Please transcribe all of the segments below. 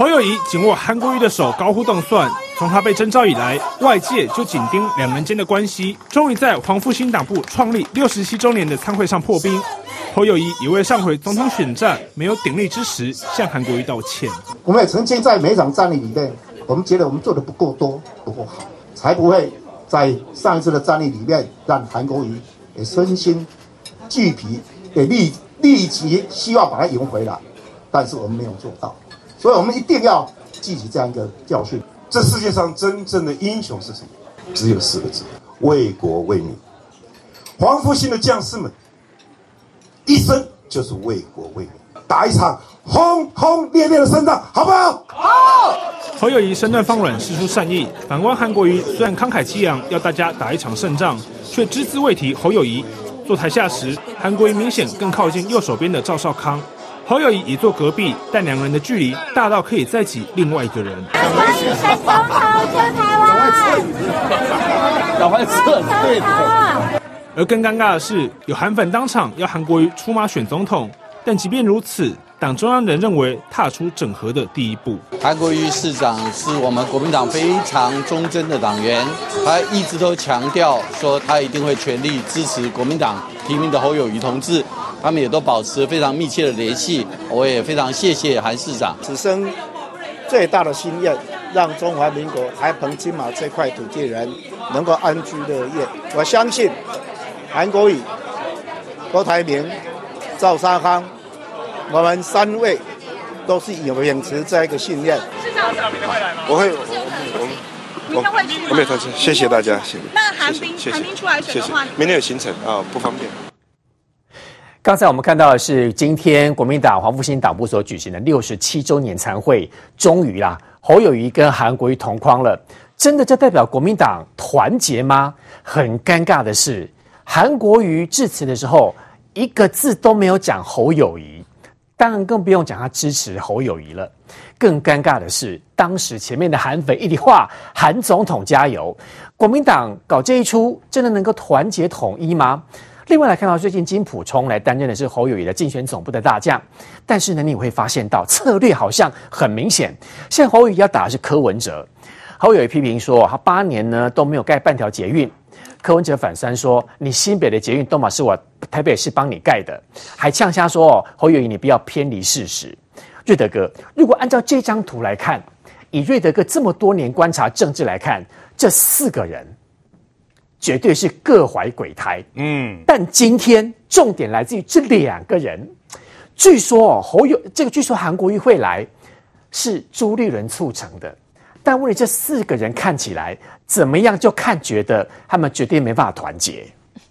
侯友宜紧握韩国瑜的手，高呼动算。从他被征召以来，外界就紧盯两人间的关系。终于在黄复兴党部创立六十七周年的餐会上破冰。侯友宜也为上回总统选战没有鼎力之时向韩国瑜道歉。我们也曾经在每一场战役里面，我们觉得我们做的不够多、不够好，才不会在上一次的战役里面让韩国瑜也身心俱疲，也立立即希望把他赢回来。但是我们没有做到。所以，我们一定要记起这样一个教训。这世界上真正的英雄是什么？只有四个字：为国为民。黄复兴的将士们一生就是为国为民，打一场轰轰烈烈的胜仗，好不好？好。侯友宜身段放软，释出善意。反观韩国瑜，虽然慷慨激昂，要大家打一场胜仗，却只字未提侯友宜。坐台下时，韩国瑜明显更靠近右手边的赵少康。侯友谊也坐隔壁，但两人的距离大到可以再挤另外一个人。韩国瑜选总统救台湾，赶快撤退！而更尴尬的是，有韩粉当场要韩国瑜出马选总统，但即便如此，党中央仍认为踏出整合的第一步。韩国瑜市长是我们国民党非常忠贞的党员，他一直都强调说他一定会全力支持国民党提名的侯友宜同志。他们也都保持非常密切的联系，我也非常谢谢韩市长。此生最大的心愿，让中华民国台澎金马这块土地人能够安居乐业。我相信韩国瑜、郭台铭、赵沙康，我们三位都是有秉持这样一个信念。市长，明天会来吗？我会，我我明天会去？我没有担心，谢谢大家，谢谢。那韩冰，韩冰出来选的话，明天有行程啊，不方便。刚才我们看到的是今天国民党黄复兴党部所举行的六十七周年餐会，终于啦，侯友宜跟韩国瑜同框了。真的，这代表国民党团结吗？很尴尬的是，韩国瑜致辞的时候一个字都没有讲侯友宜，当然更不用讲他支持侯友宜了。更尴尬的是，当时前面的韩粉一句话“韩总统加油”，国民党搞这一出，真的能够团结统一吗？另外来看到，最近金溥聪来担任的是侯友宜的竞选总部的大将，但是呢，你会发现到策略好像很明显，现在侯友宜要打的是柯文哲。侯友宜批评说，他八年呢都没有盖半条捷运，柯文哲反三说，你新北的捷运都嘛是我台北市帮你盖的，还呛瞎说哦侯友宜你不要偏离事实。瑞德哥，如果按照这张图来看，以瑞德哥这么多年观察政治来看，这四个人。绝对是各怀鬼胎，嗯，但今天重点来自于这两个人。据说哦，侯友这个据说韩国瑜会来，是朱立伦促成的。但问题这四个人看起来怎么样？就看觉得他们绝对没办法团结。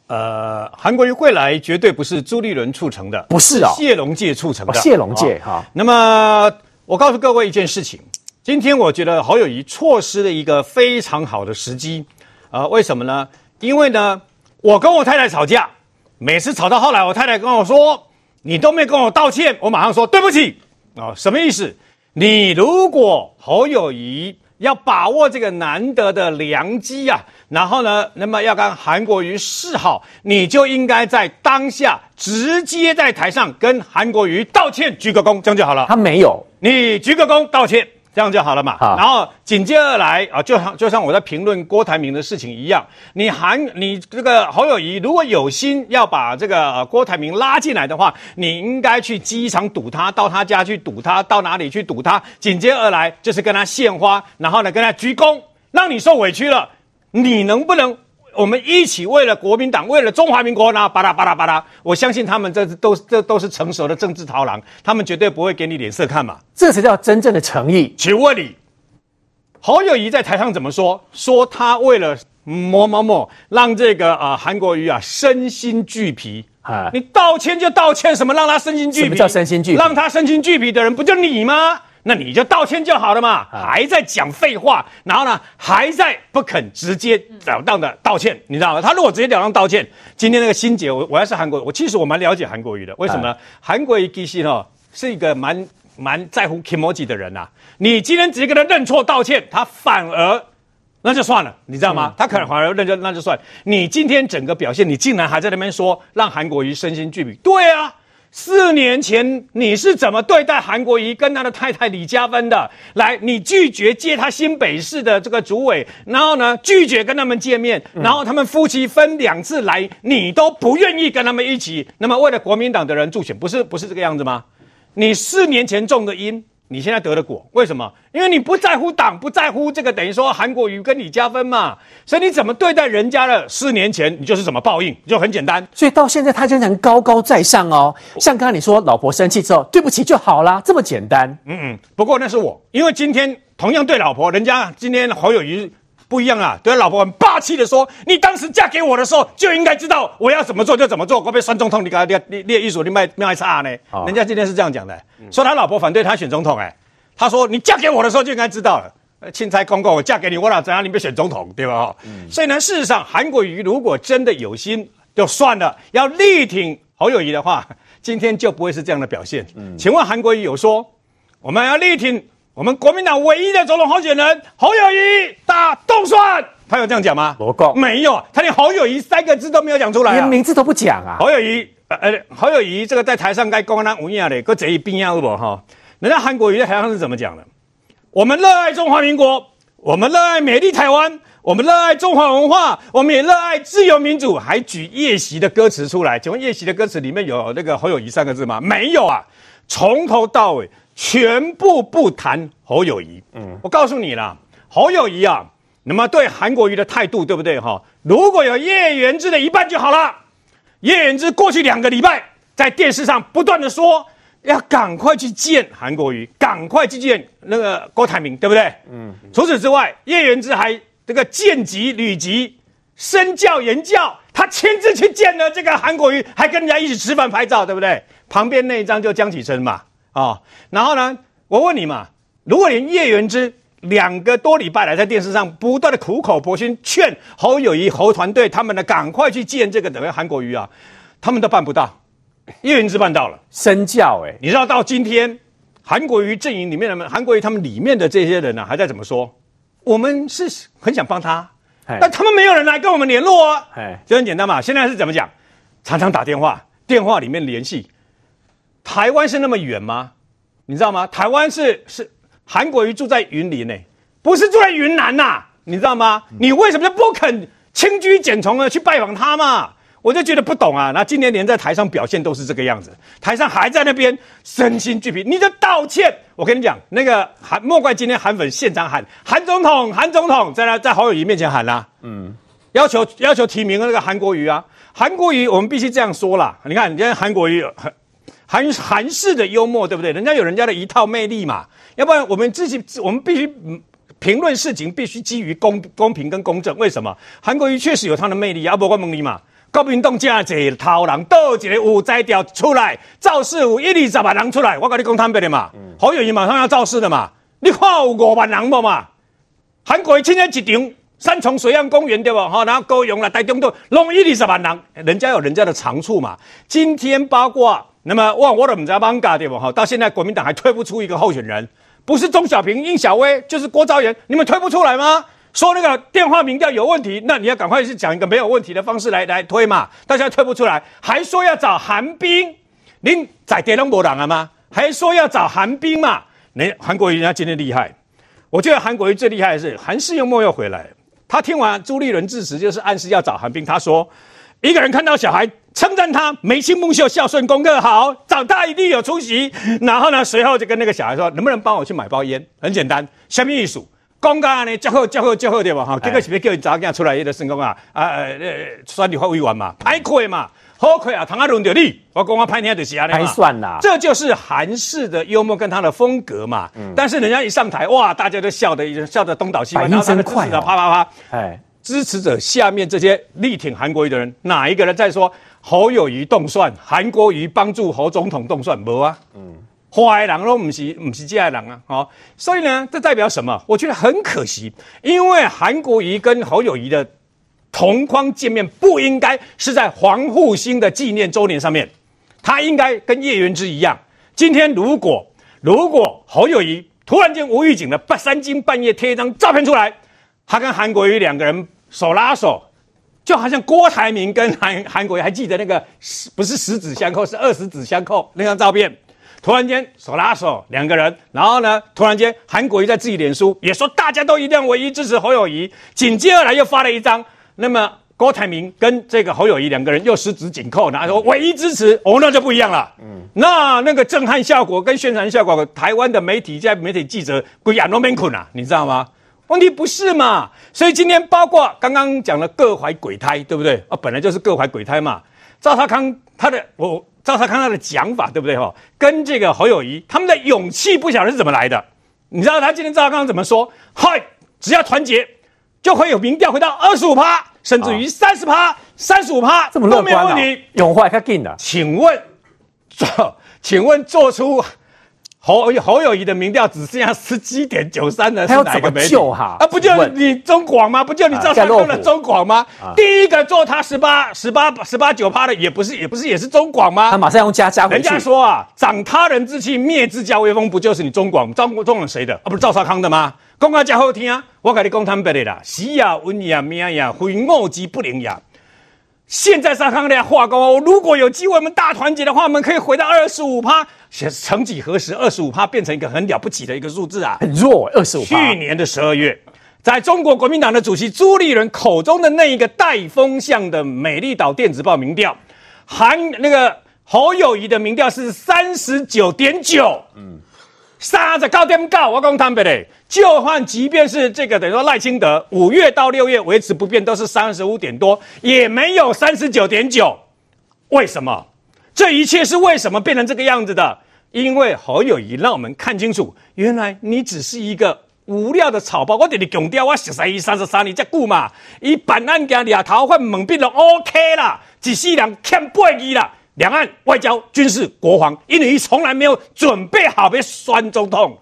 呃，韩国瑜会来绝对不是朱立伦促成的，不是哦，谢龙介促成的。谢龙介哈。那么我告诉各位一件事情，今天我觉得侯友宜错失了一个非常好的时机。啊、呃，为什么呢？因为呢，我跟我太太吵架，每次吵到后来，我太太跟我说：“你都没跟我道歉。”我马上说：“对不起。”啊，什么意思？你如果侯友谊要把握这个难得的良机啊，然后呢，那么要跟韩国瑜示好，你就应该在当下直接在台上跟韩国瑜道歉，鞠个躬，这样就好了。他没有，你鞠个躬道歉。这样就好了嘛。然后紧接而来啊，就像就像我在评论郭台铭的事情一样，你韩你这个侯友谊如果有心要把这个、呃、郭台铭拉进来的话，你应该去机场堵他，到他家去堵他，到哪里去堵他？紧接而来就是跟他献花，然后呢跟他鞠躬，让你受委屈了，你能不能？我们一起为了国民党，为了中华民国，然后巴拉巴拉巴拉，我相信他们这都这都是成熟的政治桃郎，他们绝对不会给你脸色看嘛。这才叫真正的诚意。请问你，侯友谊在台上怎么说？说他为了某某某，让这个啊韩国瑜啊身心俱疲啊。你道歉就道歉，什么让他身心俱疲？什么叫身心俱疲？让他身心俱疲的人不就你吗？那你就道歉就好了嘛，还在讲废话，然后呢，还在不肯直接了当的道歉，你知道吗？他如果直截了当道歉，今天那个心姐，我我要是韩国，我其实我蛮了解韩国瑜的，为什么呢？韩国瑜其实哦是一个蛮蛮在乎 kimoji 的人呐、啊。你今天直接跟他认错道歉，他反而那就算了，你知道吗？他可能反而认就那就算。你今天整个表现，你竟然还在那边说让韩国瑜身心俱疲，对啊。四年前你是怎么对待韩国瑜跟他的太太李嘉芬的？来，你拒绝接他新北市的这个主委，然后呢，拒绝跟他们见面，然后他们夫妻分两次来，你都不愿意跟他们一起。那么为了国民党的人助选，不是不是这个样子吗？你四年前种的因。你现在得了果，为什么？因为你不在乎党，不在乎这个，等于说韩国瑜跟你加分嘛，所以你怎么对待人家的？四年前你就是怎么报应，就很简单。所以到现在他仍然高高在上哦。像刚刚你说，老婆生气之后，对不起就好啦，这么简单。嗯嗯。不过那是我，因为今天同样对老婆，人家今天侯友宜。不一样啊！对老婆很霸气的说：“你当时嫁给我的时候，就应该知道我要怎么做就怎么做。我被选总统，你搞你你你艺术你卖卖差呢？哦、人家今天是这样讲的，说他老婆反对他选总统。哎，他说你嫁给我的时候就应该知道了。钦差公公，我嫁给你，我哪知道你被选总统，对吧？嗯、所以呢，事实上，韩国瑜如果真的有心，就算了。要力挺侯友谊的话，今天就不会是这样的表现。嗯、请问韩国瑜有说我们要力挺？”我们国民党唯一的总统候选人侯友谊打动算，他有这样讲吗？我讲没有，他连侯友谊三个字都没有讲出来、啊，连名字都不讲啊。侯友谊，呃呃，侯友谊这个在台上该公安无恙的，搁嘴一边啊，不哈？人家韩国瑜在台上是怎么讲的？我们热爱中华民国，我们热爱美丽台湾，我们热爱中华文化，我们也热爱自由民主，还举夜袭的歌词出来。请问夜袭的歌词里面有那个侯友谊三个字吗？没有啊，从头到尾。全部不谈侯友谊，嗯，我告诉你啦，侯友谊啊，那么对韩国瑜的态度对不对哈？如果有叶元之的一半就好了。叶元之过去两个礼拜在电视上不断的说，要赶快去见韩国瑜，赶快去见那个郭台铭，对不对？嗯。除此之外，叶元之还这个见机履机，身教言教，他亲自去见了这个韩国瑜，还跟人家一起吃饭拍照，对不对？旁边那一张就江启臣嘛。啊、哦，然后呢？我问你嘛，如果连叶元之两个多礼拜来在电视上不断的苦口婆心劝侯友谊、侯团队他们呢，赶快去见这个等于韩国瑜啊，他们都办不到，叶元之办到了，身教哎，你知道到今天韩国瑜阵营里面的韩国瑜他们里面的这些人呢、啊，还在怎么说？我们是很想帮他，但他们没有人来跟我们联络啊，哎，就很简单嘛。现在是怎么讲？常常打电话，电话里面联系。台湾是那么远吗？你知道吗？台湾是是韩国瑜住在云林呢，不是住在云南呐、啊，你知道吗？你为什么就不肯轻居简从的去拜访他嘛？我就觉得不懂啊。那今年连在台上表现都是这个样子，台上还在那边身心俱疲。你就道歉，我跟你讲，那个韩莫怪今天韩粉现场喊韩总统，韩总统在那在侯友谊面前喊啦、啊，嗯，要求要求提名那个韩国瑜啊，韩国瑜我们必须这样说啦。你看，你看韩国瑜很。韩韩式的幽默，对不对？人家有人家的一套魅力嘛，要不然我们自己我们必须评论事情，必须基于公公平跟公正。为什么？韩国瑜确实有他的魅力，要不我问你嘛，国民党这一套人，倒一个有才调出来，造势有一二十万人出来，我跟你讲坦白的嘛，侯友谊马上要造势的嘛，你看有五万人不嘛？韩国瑜现在一场三重水岸公园对吧？哈，然后高雄了，台中都弄一二十万人，人家有人家的长处嘛。今天八卦。那么，哇，我都不知道帮嘎对不哈？到现在国民党还推不出一个候选人，不是钟小平、应小薇，就是郭昭元，你们推不出来吗？说那个电话民调有问题，那你要赶快去讲一个没有问题的方式来来推嘛。大家推不出来，还说要找韩冰，您在电龙博党了吗？还说要找韩冰嘛？你韩国瑜人家今天厉害，我觉得韩国瑜最厉害的是韩式幽默又回来，他听完朱立伦致辞，就是暗示要找韩冰，他说。一个人看到小孩称赞他眉清目秀、孝顺、功课好，长大一定有出息。然后呢，随后就跟那个小孩说：“能不能帮我去买包烟？”很简单，什么意思？公家呢，叫好叫好叫好对吧？哈，这个是不是叫你早点出来一个成功啊？啊呃，选立法委员嘛，拍亏嘛，好亏啊！唐阿伦的你，我讲我拍你就是啊，还算啦。这就是韩式的幽默跟他的风格嘛。嗯。但是人家一上台，哇，大家都笑得笑得东倒西歪，然后真快啊，啪啪啪，哎。支持者下面这些力挺韩国瑜的人，哪一个人在说侯友谊动算，韩国瑜帮助侯总统动算？没啊，嗯，坏人都不是不是这样人啊，哦，所以呢，这代表什么？我觉得很可惜，因为韩国瑜跟侯友谊的同框见面，不应该是在黄复兴的纪念周年上面，他应该跟叶元之一样。今天如果如果侯友谊突然间无预警的半三更半夜贴一张照片出来，他跟韩国瑜两个人。手拉手就好像郭台铭跟韩韩国瑜还记得那个十不是十指相扣，是二十指相扣那张照片。突然间手拉手两个人，然后呢，突然间韩国瑜在自己脸书也说大家都一定要唯一支持侯友宜，紧接而来又发了一张，那么郭台铭跟这个侯友宜两个人又十指紧扣，然后说唯一支持，哦，那就不一样了。嗯，那那个震撼效果跟宣传效果，台湾的媒体在媒体记者归亚诺面困啊，你知道吗？问题不是嘛？所以今天包括刚刚讲的各怀鬼胎，对不对？啊，本来就是各怀鬼胎嘛。赵少康他的我。赵少康他的讲法对不对哈？跟这个侯友宜他们的勇气不晓得是怎么来的。你知道他今天赵少康怎么说？嗨，只要团结，就会有民调回到二十五趴，甚至于三十趴、三十五趴，这么乐观啊，都没有问题。永怀他进的，请问做，请问做出。侯侯友谊的民调只剩下十七点九三的是哪一个媒体？哈啊，不就你中广吗？不就你赵少康的中广吗？啊、第一个做他十八十八十八九趴的也不是也不是也是中广吗？他马上用加加。人家说啊，长他人之气，灭自家威风，不就是你中广？中中广谁的？啊，不是赵少康的吗？讲啊真好听啊！我跟你讲坦白的啦，死呀文呀命呀，非我之不能呀。现在少康的话讲，如果有机会我们大团结的话，我们可以回到二十五趴。曾几何时，二十五趴变成一个很了不起的一个数字啊！很弱，二十五。去年的十二月，在中国国民党的主席朱立伦口中的那一个带风向的美丽岛电子报民调，韩那个侯友宜的民调是三十九点九，嗯，三十九点高，我讲坦白的，就算即便是这个等于说赖清德五月到六月维持不变，都是三十五点多，也没有三十九点九，为什么？这一切是为什么变成这个样子的？因为侯友宜让我们看清楚，原来你只是一个无料的草包。我给你强调，我十三亿、三十三亿这久嘛，以办案件俩头换猛变都 OK 啦，只是两欠八亿啦。两岸外交、军事、国防，因为你从来没有准备好被选总统。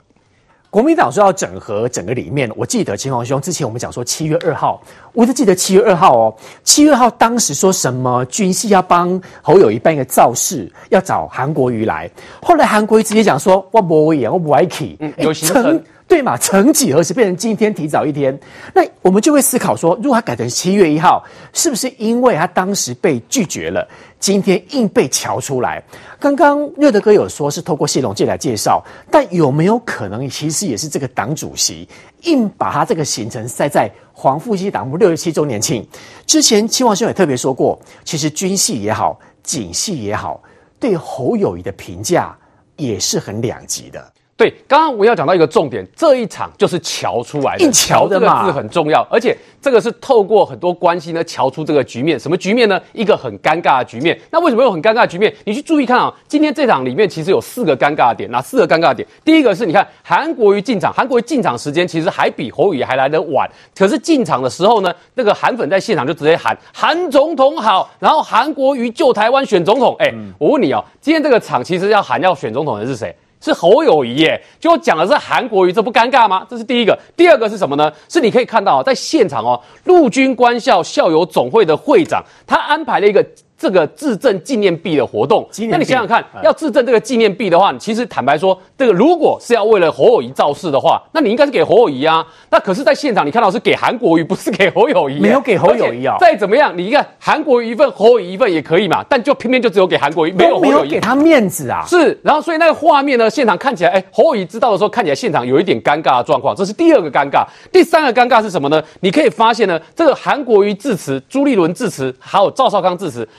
国民党说要整合整个里面，我记得秦皇兄之前我们讲说七月二号，我就记得七月二号哦，七月二号当时说什么军系要帮侯友谊办一个造势，要找韩国瑜来，后来韩国瑜直接讲说我不会演，我不爱去，嗯，有行程。对嘛？曾几何时变成今天提早一天？那我们就会思考说，如果他改成七月一号，是不是因为他当时被拒绝了，今天硬被瞧出来？刚刚瑞德哥有说是透过谢龙介来介绍，但有没有可能其实也是这个党主席硬把他这个行程塞在黄复兴党部六十七周年庆之前？秦王兄也特别说过，其实军系也好，警系也好，对侯友谊的评价也是很两极的。对，刚刚我要讲到一个重点，这一场就是瞧出来的，硬瞧的嘛，这个字很重要，而且这个是透过很多关系呢瞧出这个局面。什么局面呢？一个很尴尬的局面。那为什么有很尴尬的局面？你去注意看啊，今天这场里面其实有四个尴尬点，哪四个尴尬点？第一个是你看韩国瑜进场，韩国瑜进场时间其实还比侯友宜还来得晚，可是进场的时候呢，那个韩粉在现场就直接喊韩总统好，然后韩国瑜救台湾选总统。哎，我问你哦，今天这个场其实要喊要选总统的是谁？是侯友谊耶，就讲的是韩国瑜，这不尴尬吗？这是第一个。第二个是什么呢？是你可以看到，在现场哦，陆军官校校友总会的会长，他安排了一个。这个致赠纪念币的活动，那你想想看，要致赠这个纪念币的话，其实坦白说，这个如果是要为了侯友宜造势的话，那你应该是给侯友宜啊。那可是，在现场你看到是给韩国瑜，不是给侯友宜，没有给侯友宜啊。再怎么样，你看韩国瑜一份，侯友宜一份也可以嘛。但就偏偏就只有给韩国瑜，没有没有给他面子啊。是，然后所以那个画面呢，现场看起来，哎，侯友宜知道的时候，看起来现场有一点尴尬的状况。这是第二个尴尬。第三个尴尬是什么呢？你可以发现呢，这个韩国瑜致辞，朱立伦致辞，还有赵少康致辞。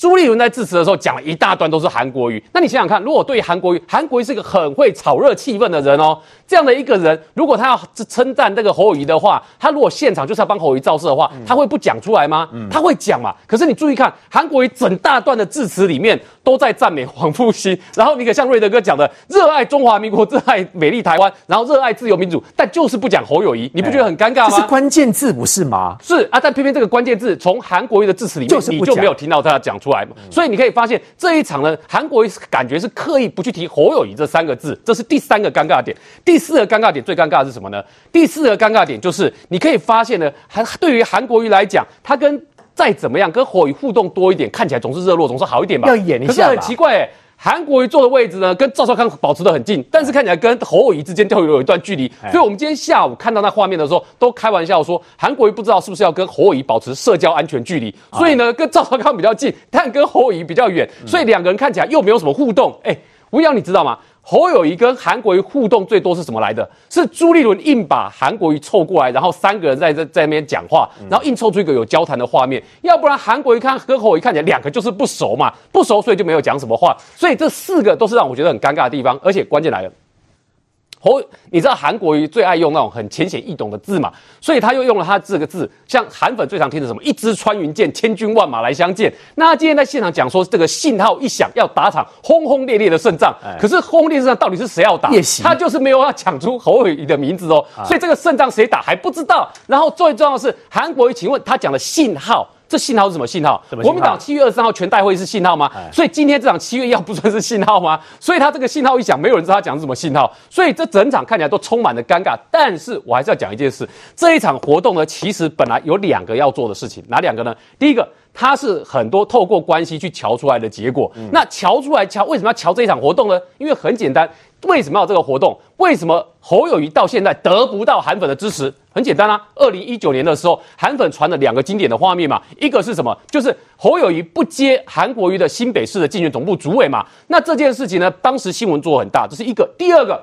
朱立伦在致辞的时候讲了一大段都是韩国语，那你想想看，如果对韩国语，韩国语是一个很会炒热气氛的人哦，这样的一个人，如果他要称赞这个侯友谊的话，他如果现场就是要帮侯友谊造势的话，他会不讲出来吗？嗯、他会讲嘛。可是你注意看，韩国瑜整大段的致辞里面都在赞美黄复兴，然后你可像瑞德哥讲的，热爱中华民国，热爱美丽台湾，然后热爱自由民主，但就是不讲侯友谊，你不觉得很尴尬吗？这是关键字不是吗？是啊，但偏偏这个关键字从韩国语的致辞里面，就是你就没有听到他讲。出来嘛，所以你可以发现这一场呢，韩国瑜感觉是刻意不去提侯友谊这三个字，这是第三个尴尬点。第四个尴尬点最尴尬的是什么呢？第四个尴尬点就是你可以发现呢，韩对于韩国瑜来讲，他跟再怎么样跟侯友谊互动多一点，看起来总是热络，总是好一点吧？要演一下。可是很奇怪，韩国瑜坐的位置呢，跟赵少康保持得很近，但是看起来跟侯友宜之间就有一段距离。所以，我们今天下午看到那画面的时候，都开玩笑说，韩国瑜不知道是不是要跟侯友宜保持社交安全距离。所以呢，跟赵少康比较近，但跟侯友宜比较远，所以两个人看起来又没有什么互动。哎，吴阳，你知道吗？侯友谊跟韩国瑜互动最多是什么来的？是朱立伦硬把韩国瑜凑过来，然后三个人在这在那边讲话，然后硬凑出一个有交谈的画面。要不然韩国瑜看跟侯友谊看起来两个就是不熟嘛，不熟所以就没有讲什么话。所以这四个都是让我觉得很尴尬的地方，而且关键来了。侯，你知道韩国瑜最爱用那种很浅显易懂的字嘛？所以他又用了他这个字，像韩粉最常听的什么“一支穿云箭，千军万马来相见”。那他今天在现场讲说，这个信号一响，要打场轰轰烈烈的胜仗。可是轰轰烈烈的胜仗到底是谁要打？他就是没有要讲出侯友宜的名字哦。所以这个胜仗谁打还不知道。然后最重要的是，韩国瑜，请问他讲的信号？这信号是什么信号？国民党七月二十三号全代会是信号吗？所以今天这场七月一号不算是信号吗？所以他这个信号一响，没有人知道他讲是什么信号，所以这整场看起来都充满了尴尬。但是我还是要讲一件事，这一场活动呢，其实本来有两个要做的事情，哪两个呢？第一个，它是很多透过关系去瞧出来的结果。那瞧出来瞧，为什么要瞧这一场活动呢？因为很简单。为什么要这个活动？为什么侯友谊到现在得不到韩粉的支持？很简单啊，二零一九年的时候，韩粉传了两个经典的画面嘛，一个是什么？就是侯友谊不接韩国瑜的新北市的竞选总部主委嘛。那这件事情呢，当时新闻做很大，这是一个。第二个。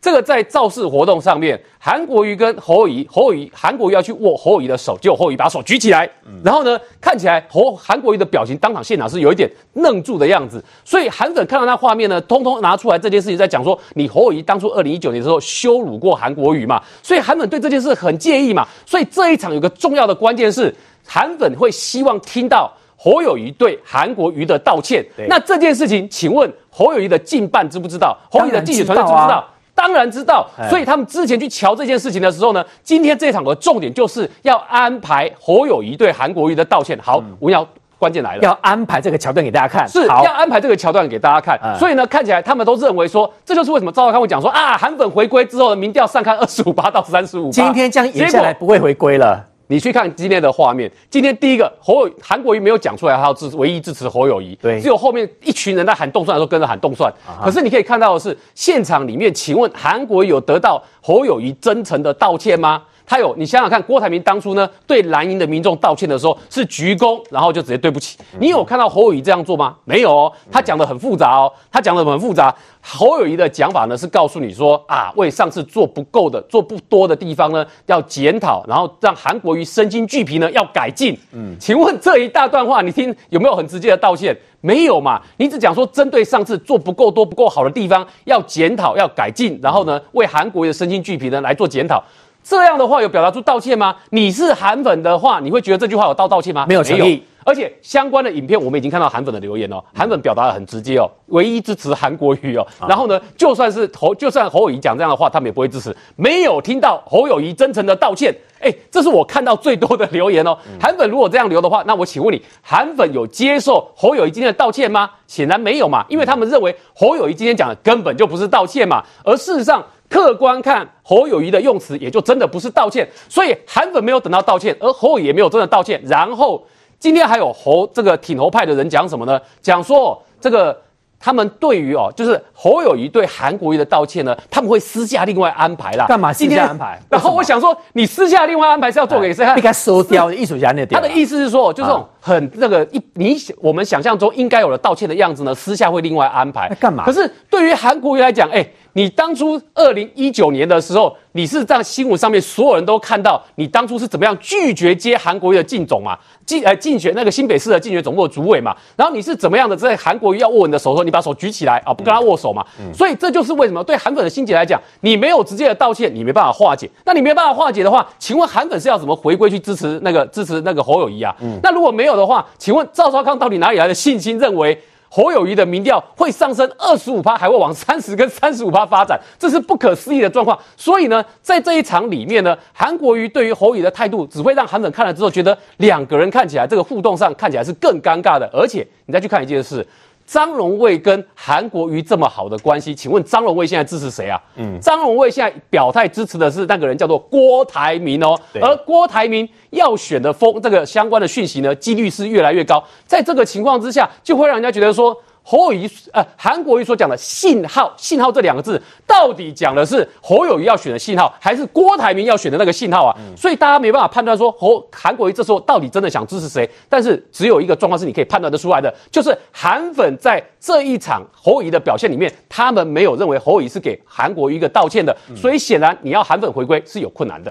这个在造势活动上面，韩国瑜跟侯友谊，侯友谊，韩国瑜要去握侯友谊的手，结果侯友宜把手举起来，然后呢，看起来侯韩国瑜的表情，当场现场是有一点愣住的样子，所以韩粉看到那画面呢，通通拿出来这件事情在讲说，你侯友谊当初二零一九年的时候羞辱过韩国瑜嘛，所以韩粉对这件事很介意嘛，所以这一场有个重要的关键是，韩粉会希望听到侯友谊对韩国瑜的道歉，那这件事情，请问侯友谊的近办知不知道？侯友宜的竞选团队知不知道？当然知道，所以他们之前去瞧这件事情的时候呢，今天这场的重点就是要安排侯友谊对韩国瑜的道歉。好，我要关键来了，要安排这个桥段给大家看，是要安排这个桥段给大家看。所以呢，看起来他们都认为说，这就是为什么赵少康会讲说啊，韩粉回归之后的民调上看二十五八到三十五，今天这样演下来不会回归了。你去看今天的画面，今天第一个侯友韩国瑜没有讲出来，他要支唯一支持侯友谊，对，只有后面一群人在喊动算的时候跟着喊动算。Uh. 可是你可以看到的是，现场里面，请问韩国瑜有得到侯友谊真诚的道歉吗？他有，你想想看，郭台铭当初呢对蓝营的民众道歉的时候是鞠躬，然后就直接对不起。你有看到侯友谊这样做吗？没有哦，他讲的很复杂哦，他讲的很复杂。侯友谊的讲法呢是告诉你说啊，为上次做不够的、做不多的地方呢要检讨，然后让韩国瑜身心俱疲呢要改进。嗯，请问这一大段话你听有没有很直接的道歉？没有嘛？你只讲说针对上次做不够多、不够好的地方要检讨、要改进，然后呢为韩国瑜的身心俱疲呢来做检讨。这样的话有表达出道歉吗？你是韩粉的话，你会觉得这句话有道道歉吗？没有诚意。而且相关的影片我们已经看到韩粉的留言哦，韩粉表达的很直接哦，唯一支持韩国瑜哦。然后呢，就算是侯，就算侯友谊讲这样的话，他们也不会支持。没有听到侯友谊真诚的道歉，哎，这是我看到最多的留言哦。韩粉如果这样留的话，那我请问你，韩粉有接受侯友谊今天的道歉吗？显然没有嘛，因为他们认为侯友谊今天讲的根本就不是道歉嘛，而事实上。客观看侯友谊的用词，也就真的不是道歉，所以韩粉没有等到道歉，而侯友也没有真的道歉。然后今天还有侯这个挺侯派的人讲什么呢？讲说这个。他们对于哦，就是侯友谊对韩国瑜的道歉呢，他们会私下另外安排啦。干嘛私下安排？然后我想说，你私下另外安排是要做给谁看？应该收掉的艺术家那点。他的意思是说，就这种很那个一你我们想象中应该有的道歉的样子呢，私下会另外安排。干嘛？可是对于韩国瑜来讲，哎，你当初二零一九年的时候，你是在新闻上面所有人都看到你当初是怎么样拒绝接韩国瑜的竞总嘛？竞呃竞选那个新北市的竞选总部的主委嘛？然后你是怎么样的在韩国瑜要握你的手的时候，你把手举起来啊，不跟他握手嘛，嗯？所以这就是为什么对韩粉的心结来讲，你没有直接的道歉，你没办法化解。那你没办法化解的话，请问韩粉是要怎么回归去支持那个支持那个侯友谊啊？嗯，那如果没有的话，请问赵少康到底哪里来的信心认为？侯友谊的民调会上升二十五趴，还会往三十跟三十五趴发展，这是不可思议的状况。所以呢，在这一场里面呢，韩国瑜对于侯友谊的态度，只会让韩粉看了之后觉得两个人看起来这个互动上看起来是更尴尬的。而且你再去看一件事。张荣卫跟韩国瑜这么好的关系，请问张荣卫现在支持谁啊？嗯，张荣卫现在表态支持的是那个人叫做郭台铭哦，而郭台铭要选的风这个相关的讯息呢，几率是越来越高。在这个情况之下，就会让人家觉得说。侯友谊呃韩国瑜所讲的信号，信号这两个字到底讲的是侯友谊要选的信号，还是郭台铭要选的那个信号啊？嗯、所以大家没办法判断说侯韩国瑜这时候到底真的想支持谁。但是只有一个状况是你可以判断得出来的，就是韩粉在这一场侯友谊的表现里面，他们没有认为侯友谊是给韩国瑜一个道歉的，嗯、所以显然你要韩粉回归是有困难的。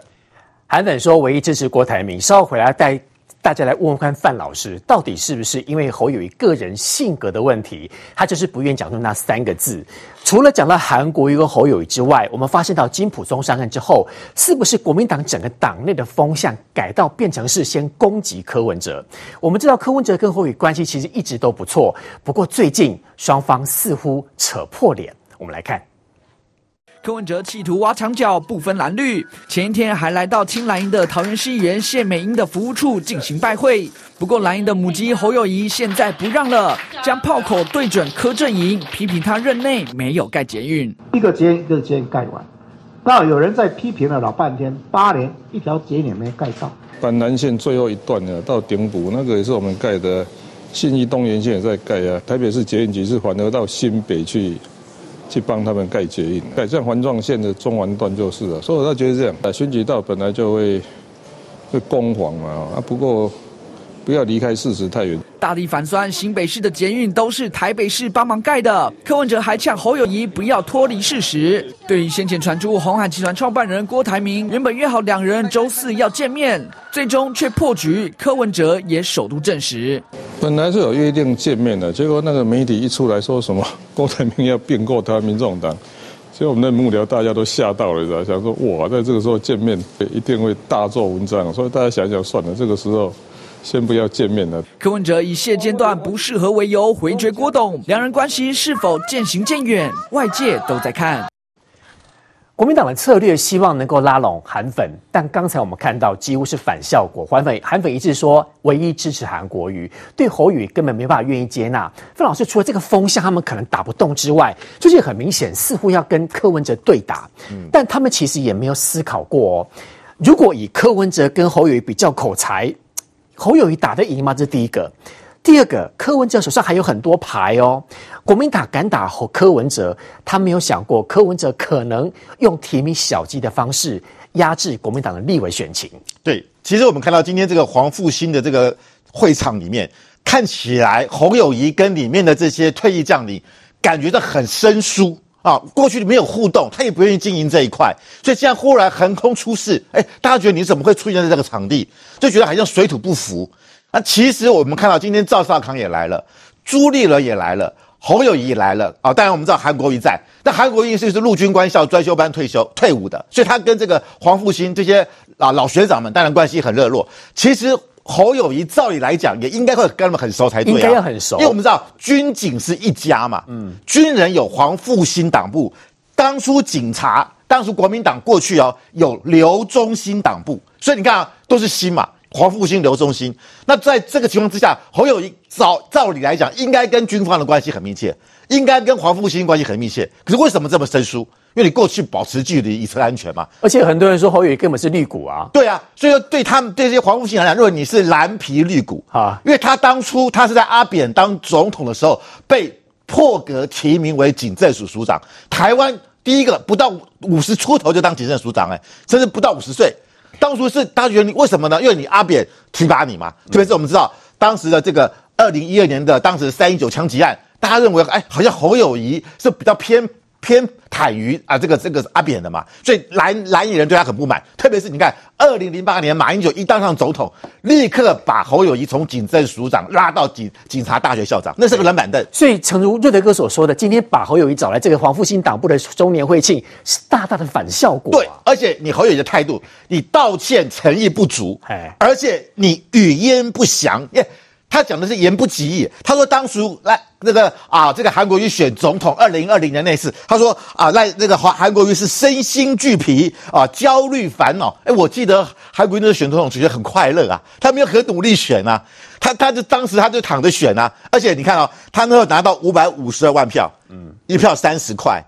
韩粉说唯一支持郭台铭，稍后回来带大家来问问看范老师，到底是不是因为侯友宜个人性格的问题，他就是不愿讲出那三个字。除了讲到韩国瑜跟侯友宜之外，我们发现到金溥聪上任之后，是不是国民党整个党内的风向改到变成是先攻击柯文哲？我们知道柯文哲跟侯友宜关系其实一直都不错，不过最近双方似乎扯破脸。我们来看。柯文哲企图挖墙脚，不分蓝绿。前一天还来到青蓝营的桃园市议员谢美英的服务处进行拜会。不过蓝营的母鸡侯友宜现在不让了，将炮口对准柯阵营，批评他任内没有盖捷运。一个捷运一个捷运盖完，那有人在批评了老半天，八年一条捷运没盖到。板南线最后一段呢，到顶埔那个也是我们盖的，信义东延线也在盖啊。台北市捷运局是反而到新北去。去帮他们盖捷运，改善环状线的中环段就是了，所以我倒觉得这样，啊，选举道本来就会会攻防嘛，啊，不过不要离开事实太远。大力反酸新北市的捷运都是台北市帮忙盖的，柯文哲还呛侯友宜不要脱离事实。对于先前传出红海集团创办人郭台铭原本约好两人周四要见面，最终却破局，柯文哲也首度证实。本来是有约定见面的，结果那个媒体一出来说什么郭台铭要并购他民众党，所以我们的幕僚大家都吓到了，知道？想说哇，在这个时候见面一定会大做文章，所以大家想想算了，这个时候先不要见面了。柯文哲以现阶段不适合为由回绝郭董，两人关系是否渐行渐远，外界都在看。国民党的策略希望能够拉拢韩粉，但刚才我们看到几乎是反效果。韩粉韩粉一致说，唯一支持韩国瑜，对侯宇根本没办法愿意接纳。范老师，除了这个风向他们可能打不动之外，最近很明显似乎要跟柯文哲对打，但他们其实也没有思考过哦，如果以柯文哲跟侯友宜比较口才，侯友宜打得赢吗？这是第一个。第二个，柯文哲手上还有很多牌哦。国民党敢打侯柯文哲，他没有想过柯文哲可能用提名小鸡的方式压制国民党的立委选情。对，其实我们看到今天这个黄复兴的这个会场里面，看起来侯友宜跟里面的这些退役将领感觉到很生疏啊。过去没有互动，他也不愿意经营这一块，所以现在忽然横空出世，哎，大家觉得你怎么会出现在这个场地？就觉得好像水土不服。那其实我们看到今天赵少康也来了，朱立伦也来了，侯友谊也来了啊。当然我们知道韩国瑜在，但韩国瑜是是陆军官校专修班退休退伍的，所以他跟这个黄复兴这些啊老学长们当然关系很热络。其实侯友谊照理来讲也应该会跟他们很熟才对啊，应该要很熟，因为我们知道军警是一家嘛，嗯，军人有黄复兴党部，当初警察，当初国民党过去哦有刘忠新党部，所以你看啊都是新嘛。黄复兴、刘忠兴，那在这个情况之下，侯友谊照照理来讲，应该跟军方的关系很密切，应该跟黄复兴关系很密切。可是为什么这么生疏？因为你过去保持距离以策安全嘛。而且很多人说侯友宜根本是绿股啊。对啊，所以说对他们对这些黄复兴来讲，认为你是蓝皮绿股啊，因为他当初他是在阿扁当总统的时候被破格提名为警政署署长，台湾第一个不到五十出头就当警政署长，哎，甚至不到五十岁。当初是大家觉得你为什么呢？因为你阿扁提拔你嘛。特别是我们知道当时的这个二零一二年的当时三一九枪击案，大家认为哎，好像侯友宜是比较偏偏袒于啊这个这个阿扁的嘛，所以蓝蓝营人对他很不满。特别是你看二零零八年马英九一当上总统，立刻把侯友谊从警政署长拉到警警察大学校长，那是个冷板凳。所以，诚如瑞德哥所说的，今天把侯友谊找来这个黄复兴党部的周年会庆，是大大的反效果、啊。对，而且你侯友宜的态度，你道歉诚意不足，哎，而且你语焉不详，耶。他讲的是言不及义。他说当时来那个啊，这个韩国瑜选总统，二零二零年那次，他说啊，来那个韩韩国瑜是身心俱疲啊，焦虑烦恼。哎，我记得韩国瑜那时候选总统其实很快乐啊，他没有很努力选啊，他他就当时他就躺着选啊，而且你看哦，他那时候拿到五百五十二万票，嗯，一票三十块，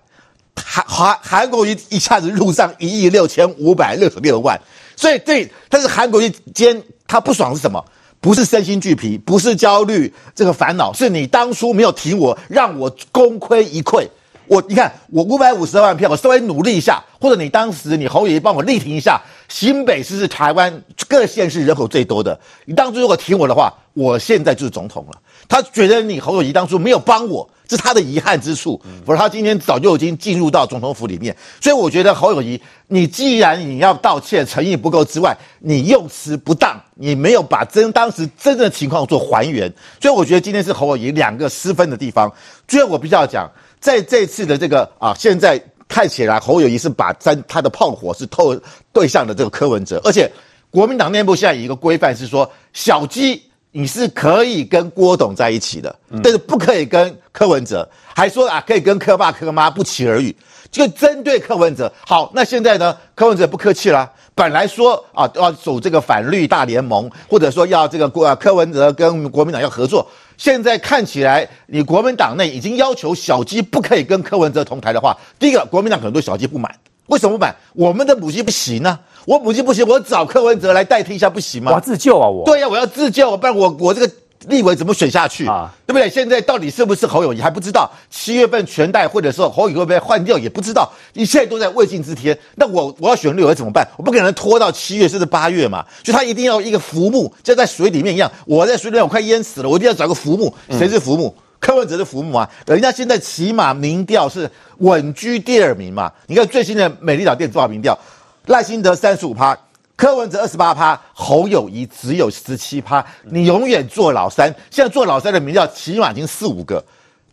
韩韩韩国瑜一下子入账一亿六千五百六十六万，所以对，但是韩国瑜今天他不爽是什么？不是身心俱疲，不是焦虑这个烦恼，是你当初没有提我，让我功亏一篑。我你看，我五百五十万票，我稍微努力一下，或者你当时你侯友宜帮我力挺一下，新北市是台湾各县市人口最多的，你当初如果挺我的话，我现在就是总统了。他觉得你侯友谊当初没有帮我，这是他的遗憾之处，否则他今天早就已经进入到总统府里面。所以我觉得侯友谊，你既然你要道歉，诚意不够之外，你用词不当，你没有把真当时真正的情况做还原，所以我觉得今天是侯友谊两个失分的地方。最后我必须要讲。在这次的这个啊，现在看起来侯友谊是把三他的炮火是透对向的这个柯文哲，而且国民党内部现在有一个规范是说，小鸡你是可以跟郭董在一起的，但是不可以跟柯文哲，还说啊可以跟柯爸柯妈不期而遇，就针对柯文哲。好，那现在呢，柯文哲不客气啦，本来说啊要走这个反绿大联盟，或者说要这个郭柯文哲跟国民党要合作。现在看起来，你国民党内已经要求小鸡不可以跟柯文哲同台的话，第一个，国民党很多小鸡不满，为什么不满？我们的母鸡不行呢、啊？我母鸡不行，我找柯文哲来代替一下不行吗？我要自救啊！我对呀、啊，我要自救，不然我我这个。立委怎么选下去啊？对不对？现在到底是不是侯友宜还不知道？七月份全代会的时候侯友宜会不会换掉也不知道。你现在都在未尽之天。那我我要选立委怎么办？我不可能拖到七月甚至八月嘛。所以他一定要一个浮木，就在水里面一样。我在水里面我快淹死了，我一定要找个浮木。谁是浮木？柯文哲是浮木啊。人家现在起码民调是稳居第二名嘛。你看最新的美丽岛电子报民调，赖清德三十五趴。柯文哲二十八趴，侯友谊只有十七趴，你永远做老三。现在做老三的民调起码已经四五个，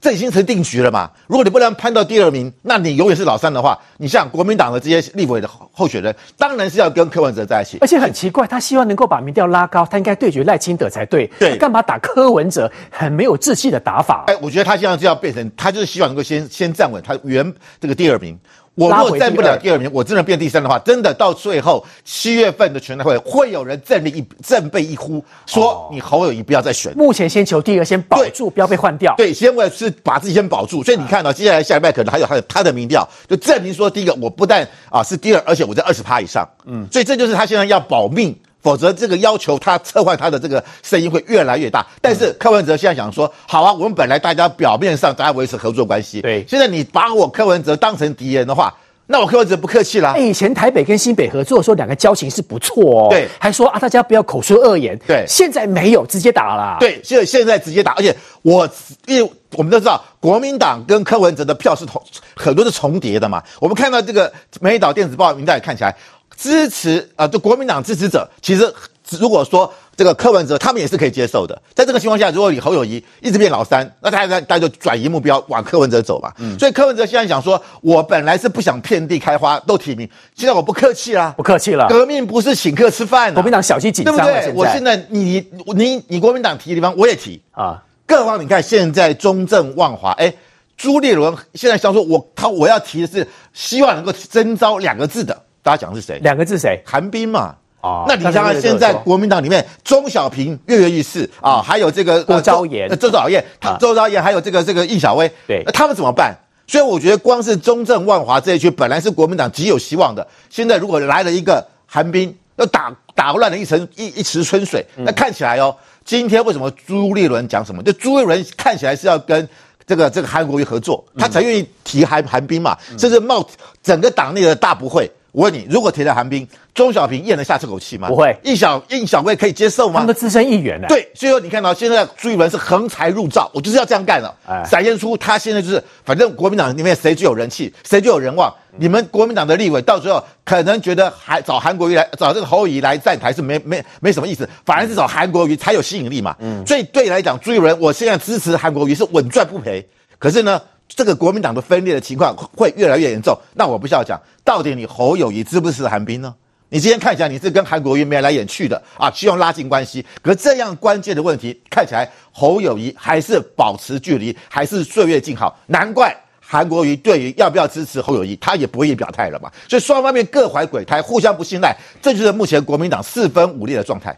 这已经成定局了嘛？如果你不能攀到第二名，那你永远是老三的话，你像国民党的这些立委的候选人，当然是要跟柯文哲在一起。而且很奇怪，他希望能够把民调拉高，他应该对决赖清德才对。对，干嘛打柯文哲？很没有志气的打法。哎，我觉得他现在就要变成，他就是希望能够先先站稳他原这个第二名。我如果站不了第二名，我真的变第三的话，真的到最后七月份的全代会，会有人振臂一振臂一呼，说你侯友谊不要再选。目前先求第二，先保住，不要被换掉。对，先为是把自己先保住。所以你看到接下来下礼拜可能还有还有他的民调，就证明说，第一个我不但啊是第二，而且我在二十趴以上。嗯，所以这就是他现在要保命。否则，这个要求他撤换他的这个声音会越来越大。但是柯文哲现在想说，好啊，我们本来大家表面上大家维持合作关系，对，现在你把我柯文哲当成敌人的话，那我柯文哲不客气啦。以前台北跟新北合作的时候，两个交情是不错哦，对，还说啊，大家不要口出恶言，对，现在没有，直接打啦，对，现在现在直接打，而且我因为我们都知道，国民党跟柯文哲的票是同很多是重叠的嘛，我们看到这个美丽岛电子报民调也看起来。支持啊、呃，就国民党支持者，其实如果说这个柯文哲，他们也是可以接受的。在这个情况下，如果你侯友谊一直变老三，那大家大家就转移目标往柯文哲走嘛。嗯，所以柯文哲现在想说，我本来是不想遍地开花都提名，现在我不客气啦，不客气了。革命不是请客吃饭、啊，国民党小心紧张了，对不对？我现在你你你国民党提的地方我也提啊。各方你看，现在中正万华，哎，朱立伦现在想说我他我要提的是希望能够征召两个字的。大家讲的是谁？两个字谁？韩冰嘛。哦，那你想想，现在国民党里面，钟小平跃跃欲试啊，还有这个郭昭岩、周昭岩，他周昭岩还有这个这个易小薇，对，那他们怎么办？所以我觉得，光是中正万华这一区，本来是国民党极有希望的，现在如果来了一个韩冰，要打打乱了一层一一池春水，那看起来哦，今天为什么朱立伦讲什么？就朱立伦看起来是要跟这个这个韩国瑜合作，他才愿意提韩韩冰嘛，甚至冒整个党内的大不会。我问你，如果提了寒冰，钟小平咽得下这口气吗？不会。易小易小薇可以接受吗？他们资深议员呢？对，所以说你看到现在朱一伦是横财入灶，我就是要这样干了，哎，展现出他现在就是，反正国民党里面谁最有人气，谁最有人望。嗯、你们国民党的立委到最后可能觉得还找韩国瑜来找这个侯友宜来站台是没没没什么意思，反而是找韩国瑜才有吸引力嘛。嗯。所以对你来讲，朱一伦，我现在支持韩国瑜是稳赚不赔。可是呢？这个国民党的分裂的情况会越来越严重，那我不需要讲，到底你侯友谊支不支持韩冰呢？你今天看起来你是跟韩国瑜眉来眼去的啊，希望拉近关系，可这样关键的问题看起来侯友谊还是保持距离，还是岁月静好，难怪韩国瑜对于要不要支持侯友谊，他也不会表态了嘛。所以双方面各怀鬼胎，互相不信赖，这就是目前国民党四分五裂的状态。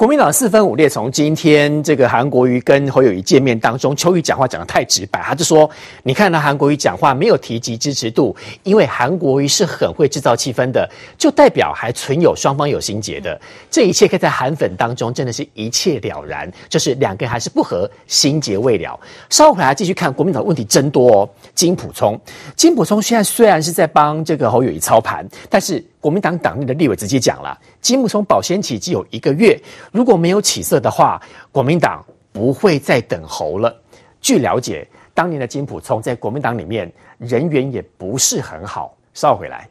国民党四分五裂，从今天这个韩国瑜跟侯友宜见面当中，邱瑜讲话讲得太直白，他就说：“你看到韩国瑜讲话没有提及支持度，因为韩国瑜是很会制造气氛的，就代表还存有双方有心结的。这一切可以在韩粉当中真的是一切了然，就是两个人还是不合，心结未了。稍后回来继续看国民党问题真多哦。金普聪，金普聪现在虽然是在帮这个侯友宜操盘，但是。国民党党内的立委直接讲了，金溥聪保鲜期只有一个月，如果没有起色的话，国民党不会再等候了。据了解，当年的金普聪在国民党里面人缘也不是很好。稍回来。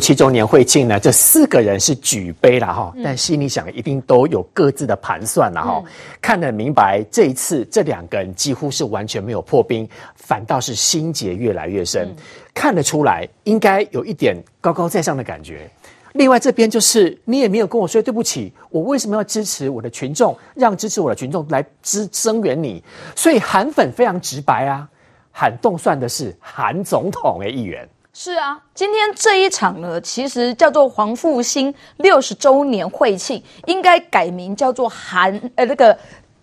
七周年会庆呢，这四个人是举杯了哈，但心里想一定都有各自的盘算了哈。嗯、看得明白，这一次这两个人几乎是完全没有破冰，反倒是心结越来越深。嗯、看得出来，应该有一点高高在上的感觉。另外这边就是你也没有跟我说对不起，我为什么要支持我的群众，让支持我的群众来支声援你？所以韩粉非常直白啊，喊动算的是韩总统诶，议员。是啊，今天这一场呢，其实叫做黄复兴六十周年会庆，应该改名叫做韩呃那个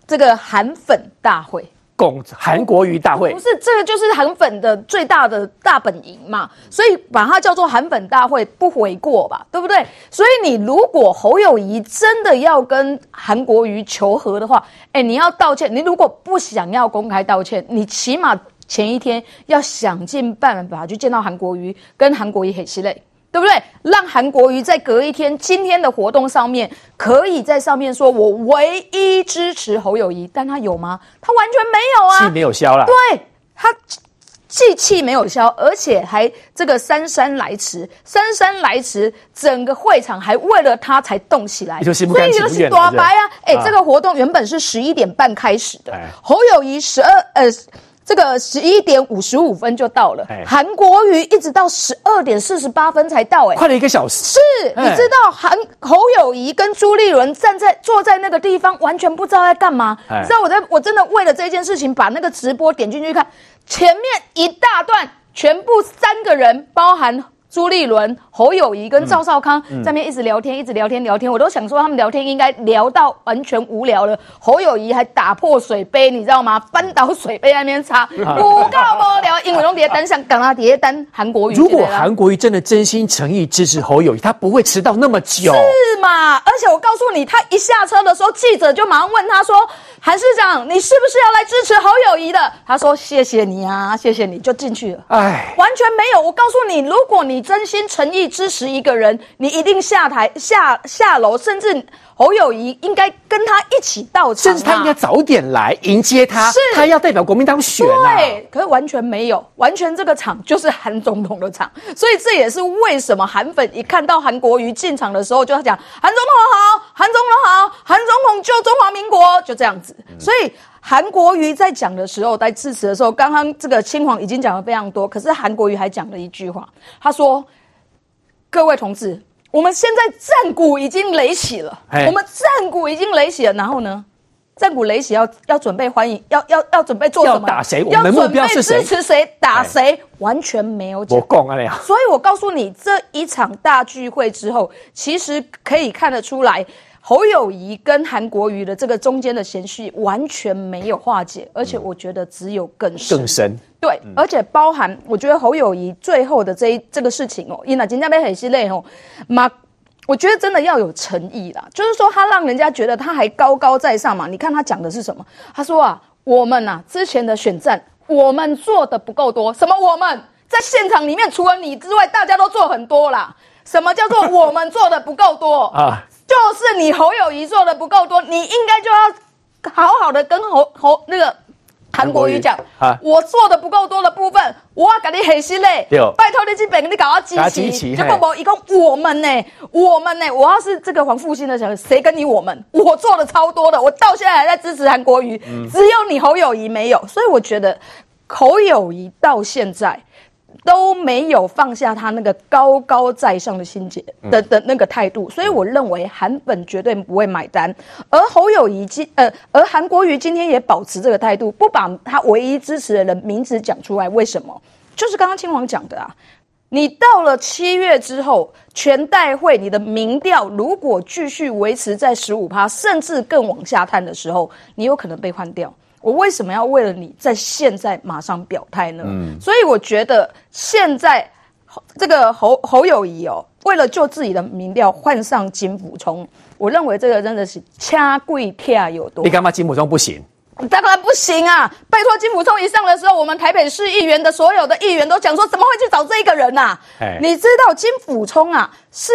这个韩粉大会，共韩国瑜大会，不是这个就是韩粉的最大的大本营嘛，所以把它叫做韩粉大会不为过吧，对不对？所以你如果侯友谊真的要跟韩国瑜求和的话，哎，你要道歉，你如果不想要公开道歉，你起码。前一天要想尽办法去见到韩国瑜，跟韩国瑜很系累，对不对？让韩国瑜在隔一天今天的活动上面，可以在上面说我唯一支持侯友谊，但他有吗？他完全没有啊，气没有消了。对，他既气没有消，而且还这个姗姗来迟，姗姗来迟，整个会场还为了他才动起来，所以就是多白啊！哎，这个活动原本是十一点半开始的，哎、侯友谊十二呃。这个十一点五十五分就到了，韩国瑜一直到十二点四十八分才到，哎，快了一个小时。是，你知道韩侯友谊跟朱立伦站在坐在那个地方，完全不知道在干嘛。你知道我在我真的为了这件事情把那个直播点进去看，前面一大段全部三个人，包含。朱立伦、侯友谊跟赵少康在那边一直聊天，一直聊天，聊天，我都想说他们聊天应该聊到完全无聊了。侯友谊还打破水杯，你知道吗？翻倒水杯在那边擦，不告不聊。因为龙蝶单想赶他蝶单韩国瑜。如果韩国瑜真的真心诚意支持侯友谊，他不会迟到那么久。是嘛？而且我告诉你，他一下车的时候，记者就马上问他说：“韩市长，你是不是要来支持侯友谊的？”他说：“谢谢你啊，谢谢你。”就进去了。哎，完全没有。我告诉你，如果你真心诚意支持一个人，你一定下台下下楼，甚至侯友宜应该跟他一起到场，甚至他应该早点来迎接他。是，他要代表国民党选啊。对，可是完全没有，完全这个场就是韩总统的场，所以这也是为什么韩粉一看到韩国瑜进场的时候，就要讲韩总统好，韩总统好，韩总统救中华民国，就这样子。所以。韩国瑜在讲的时候，在致辞的时候，刚刚这个青黄已经讲了非常多，可是韩国瑜还讲了一句话，他说：“各位同志，我们现在战鼓已经擂起了，我们战鼓已经擂起了，然后呢，战鼓擂起要要准备欢迎，要要要准备做什么？要打谁？我们的目标是谁？支持谁？打谁？完全没有讲。我讲啊，呀！所以我告诉你，这一场大聚会之后，其实可以看得出来。”侯友谊跟韩国瑜的这个中间的嫌隙完全没有化解，而且我觉得只有更深。更深。对，嗯、而且包含我觉得侯友谊最后的这一这个事情哦，因为金家被很心累哦，妈，我觉得真的要有诚意啦，就是说他让人家觉得他还高高在上嘛。你看他讲的是什么？他说啊，我们啊之前的选战我们做的不够多，什么我们在现场里面除了你之外，大家都做很多啦。什么叫做我们做的不够多 啊？就是你侯友谊做的不够多，你应该就要好好的跟侯侯那个韩国瑜讲，我做的不够多的部分，我要给你黑心嘞，拜托你这边你搞到积极，结果我一共我们呢，我们呢，我要是这个黄复兴的时候，谁跟你我们？我做的超多的，我到现在还在支持韩国瑜，只有你侯友谊没有，所以我觉得侯友谊到现在。都没有放下他那个高高在上的心结的的那个态度，所以我认为韩粉绝对不会买单。而侯友谊今呃，而韩国瑜今天也保持这个态度，不把他唯一支持的人名字讲出来。为什么？就是刚刚青王讲的啊，你到了七月之后，全代会你的民调如果继续维持在十五趴，甚至更往下探的时候，你有可能被换掉。我为什么要为了你在现在马上表态呢？嗯，所以我觉得现在这个侯侯友谊哦，为了救自己的民调，换上金溥聪，我认为这个真的是掐贵跳有多。你干嘛金溥聪不行？当然不行啊！拜托，金溥聪一上的时候，我们台北市议员的所有的议员都讲说，怎么会去找这一个人呐、啊？你知道金溥聪啊，是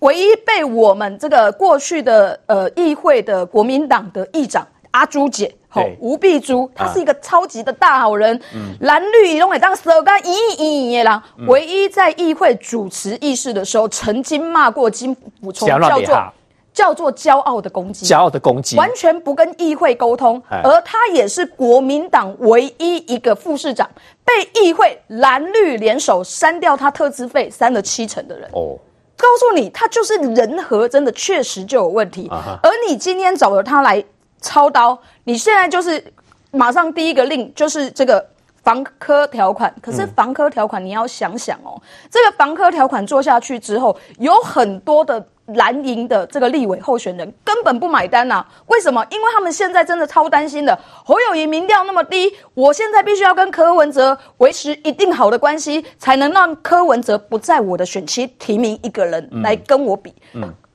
唯一被我们这个过去的呃议会的国民党的议长阿朱姐。好，吴碧珠，他是一个超级的大好人，嗯、蓝绿都会当手干，一一一啦。唯一在议会主持议事的时候，曾经骂过金补充，叫做叫做骄傲的攻击，骄傲的攻击，完全不跟议会沟通。而他也是国民党唯一一个副市长，被议会蓝绿联手删掉他特资费删了七成的人。哦，告诉你，他就是人和真的确实就有问题。啊、而你今天找了他来。操刀！你现在就是马上第一个令就是这个防科条款，可是防科条款你要想想哦，这个防科条款做下去之后，有很多的蓝营的这个立委候选人根本不买单呐、啊。为什么？因为他们现在真的超担心的。侯友宜民调那么低，我现在必须要跟柯文哲维持一定好的关系，才能让柯文哲不在我的选区提名一个人来跟我比。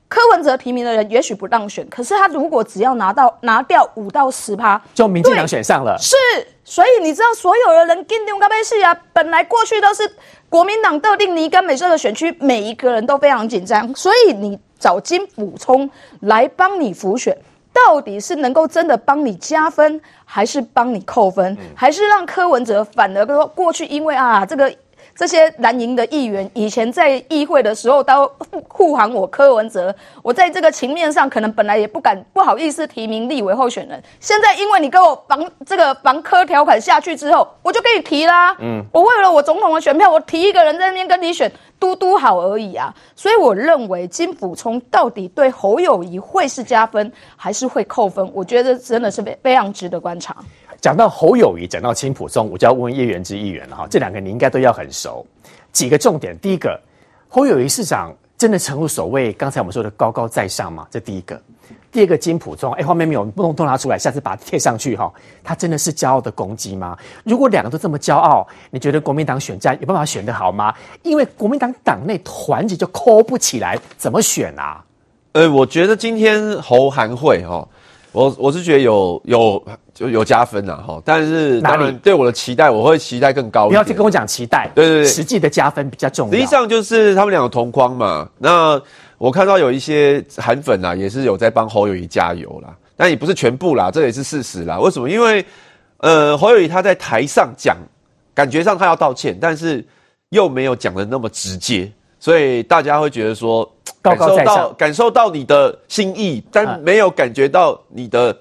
柯文哲提名的人也许不当选，可是他如果只要拿到拿掉五到十趴，就民进党选上了。是，所以你知道所有的人跟定高杯戏啊，本来过去都是国民党特定你跟美色的选区，每一个人都非常紧张，所以你找金补充来帮你辅选，到底是能够真的帮你加分，还是帮你扣分，嗯、还是让柯文哲反而说过去因为啊这个。这些蓝营的议员以前在议会的时候都护航我柯文哲，我在这个情面上可能本来也不敢不好意思提名立委候选人，现在因为你给我防这个防柯条款下去之后，我就可以提啦。嗯，我为了我总统的选票，我提一个人在那边跟你选，嘟嘟好而已啊。所以我认为金溥聪到底对侯友谊会是加分还是会扣分？我觉得真的是非非常值得观察。讲到侯友宜，讲到金溥聪，我就要问叶元之议员了哈。这两个你应该都要很熟。几个重点，第一个，侯友宜市长真的诚如所谓，刚才我们说的高高在上吗？这第一个。第二个，金溥聪，哎，画面没有，不能都拿出来，下次把它贴上去哈。他真的是骄傲的攻击吗？如果两个都这么骄傲，你觉得国民党选战有办法选得好吗？因为国民党党内团结就抠不起来，怎么选啊？呃，我觉得今天侯韩会哈。我我是觉得有有就有加分呐哈，但是当然对我的期待，我会期待更高一点。不要去跟我讲期待，对对对，实际的加分比较重要。实际上就是他们两个同框嘛。那我看到有一些韩粉啊，也是有在帮侯友谊加油啦，但也不是全部啦，这也是事实啦。为什么？因为呃，侯友谊他在台上讲，感觉上他要道歉，但是又没有讲的那么直接，所以大家会觉得说。高高在上，感受到感受到你的心意，但没有感觉到你的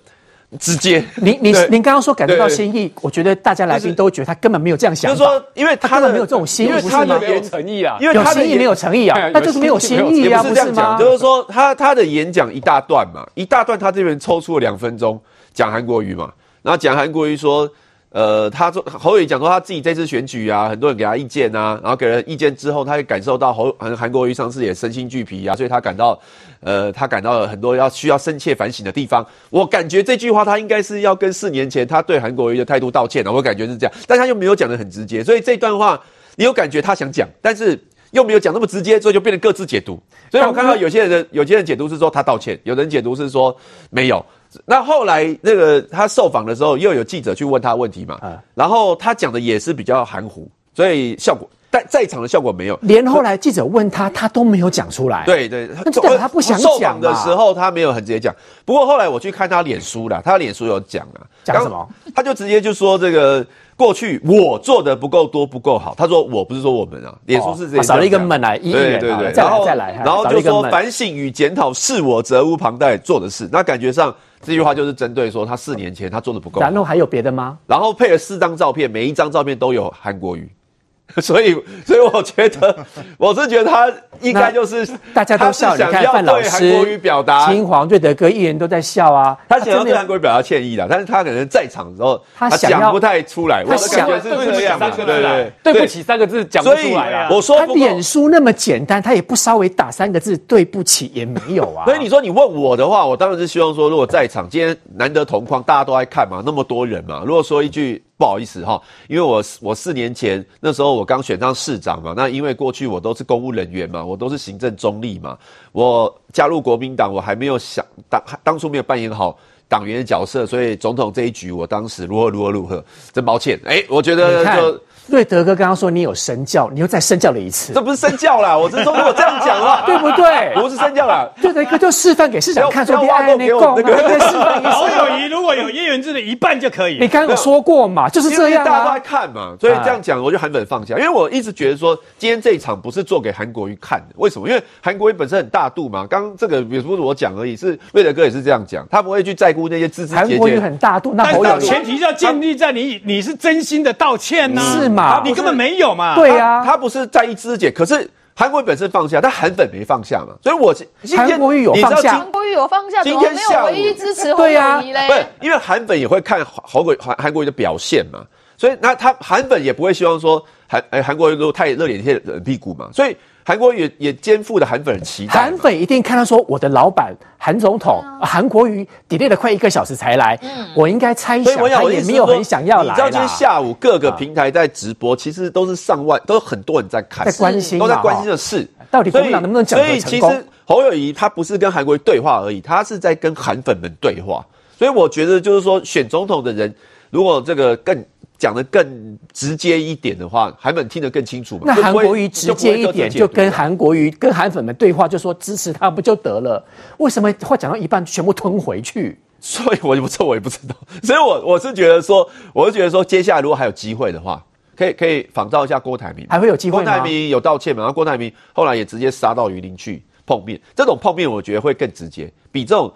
直接。您您您刚刚说感觉到心意，我觉得大家来宾都觉得他根本没有这样想。就是说，因为他的没有这种心意，他的没有诚意啊，因为他的心意没有诚意啊，那就是没有心意啊，不是吗？就是说，他他的演讲一大段嘛，一大段，他这边抽出了两分钟讲韩国瑜嘛，然后讲韩国瑜说。呃，他说侯友讲说他自己这次选举啊，很多人给他意见啊，然后给了意见之后，他也感受到侯韩韩国瑜上次也身心俱疲啊，所以他感到，呃，他感到了很多要需要深切反省的地方。我感觉这句话他应该是要跟四年前他对韩国瑜的态度道歉的，我感觉是这样，但他又没有讲的很直接，所以这段话你有感觉他想讲，但是又没有讲那么直接，所以就变得各自解读。所以我看到有些人的有些人解读是说他道歉，有人解读是说没有。那后来那个他受访的时候，又有记者去问他问题嘛，嗯、然后他讲的也是比较含糊，所以效果在在场的效果没有。连后来记者问他，他都没有讲出来。对对，那就代表他不想讲。受访的时候他没有很直接讲，不过后来我去看他脸书了，他脸书有讲啊，讲什么？他就直接就说这个过去我做的不够多不够好。他说我不是说我们啊，脸书是这样、哦、少了一个门来，对对对，然后再来，然后就说反省与检讨是我责无旁贷做的事。那感觉上。这句话就是针对说他四年前他做的不够。然后还有别的吗？然后配了四张照片，每一张照片都有韩国瑜，所以，所以我觉得，我是觉得他应该就是大家都笑，你看范老师、韩国瑜表达，金黄、瑞德哥一人都在笑啊。他想要对韩国瑜表达歉意的，但是他可能在场的时候，他讲不太出来。我的感觉是这样，对对对，对不起三个字讲不出来啊。我说他脸书那么简单，他也不稍微打三个字对不起也没有啊。所以你说你问我的话，我当然是希望说，如果在场今天难得同框，大家都爱看嘛，那么多人嘛，如果说一句。不好意思哈，因为我我四年前那时候我刚选上市长嘛，那因为过去我都是公务人员嘛，我都是行政中立嘛，我加入国民党我还没有想当当初没有扮演好党员的角色，所以总统这一局我当时如何如何如何，真抱歉。哎，我觉得就。瑞德哥刚刚说你有身教，你又再身教了一次。这不是身教啦，我是说如果这样讲啦，对不对？不是身教啦。瑞德哥就示范给市长看，说你爱那个，那个示范一次。侯友谊如果有叶元之的一半就可以。你刚刚有说过嘛，就是这样啊。大家都在看嘛，所以这样讲，我就韩粉放下。因为我一直觉得说，今天这一场不是做给韩国瑜看的。为什么？因为韩国瑜本身很大度嘛。刚刚这个也不是我讲而已，是瑞德哥也是这样讲，他不会去在乎那些枝枝节节。韩国瑜很大度，那侯友宜前提要建立在你你是真心的道歉呐，是嘛？你根本没。有嘛？对呀、啊，他不是在意肢解，可是韩国瑜本身放下，但韩粉没放下嘛。所以我今天韩国瑜有放下，韩国瑜有放下，今天下午唯一支持侯友宜嘞。不是，因为韩粉也会看韩国韩韩国瑜的表现嘛，所以那他韩粉也不会希望说韩哎韩国瑜都太热脸贴冷屁股嘛，所以。韩国瑜也也肩负的韩粉期待，韩粉一定看到说，我的老板韩总统韩国瑜 delay 了快一个小时才来，嗯、我应该猜想他也没有很想要来。你知道今天下午各个平台在直播，其实都是上万，都很多人在看，在关心，都在关心的事。到底国民党能不能整合成功？所以其实侯友谊他不是跟韩国瑜对话而已，他是在跟韩粉们对话。所以我觉得就是说，选总统的人如果这个更。讲的更直接一点的话，韩粉听得更清楚嘛。那韩国瑜直接一点，就跟韩国瑜跟韩粉们对话，就说支持他不就得了？为什么话讲到一半全部吞回去？所以我就不知，我也不知道。所以我我是觉得说，我是觉得说，接下来如果还有机会的话，可以可以仿照一下郭台铭，还会有机会吗？郭台铭有道歉嘛？然后郭台铭后来也直接杀到榆林去碰面，这种碰面我觉得会更直接，比这种。